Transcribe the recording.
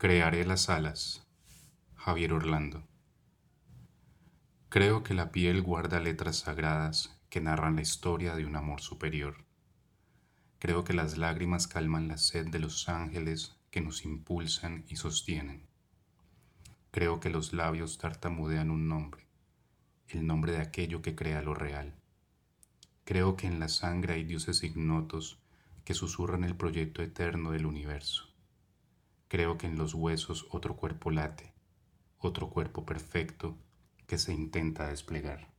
Crearé las alas. Javier Orlando. Creo que la piel guarda letras sagradas que narran la historia de un amor superior. Creo que las lágrimas calman la sed de los ángeles que nos impulsan y sostienen. Creo que los labios tartamudean un nombre, el nombre de aquello que crea lo real. Creo que en la sangre hay dioses ignotos que susurran el proyecto eterno del universo. Creo que en los huesos otro cuerpo late, otro cuerpo perfecto que se intenta desplegar.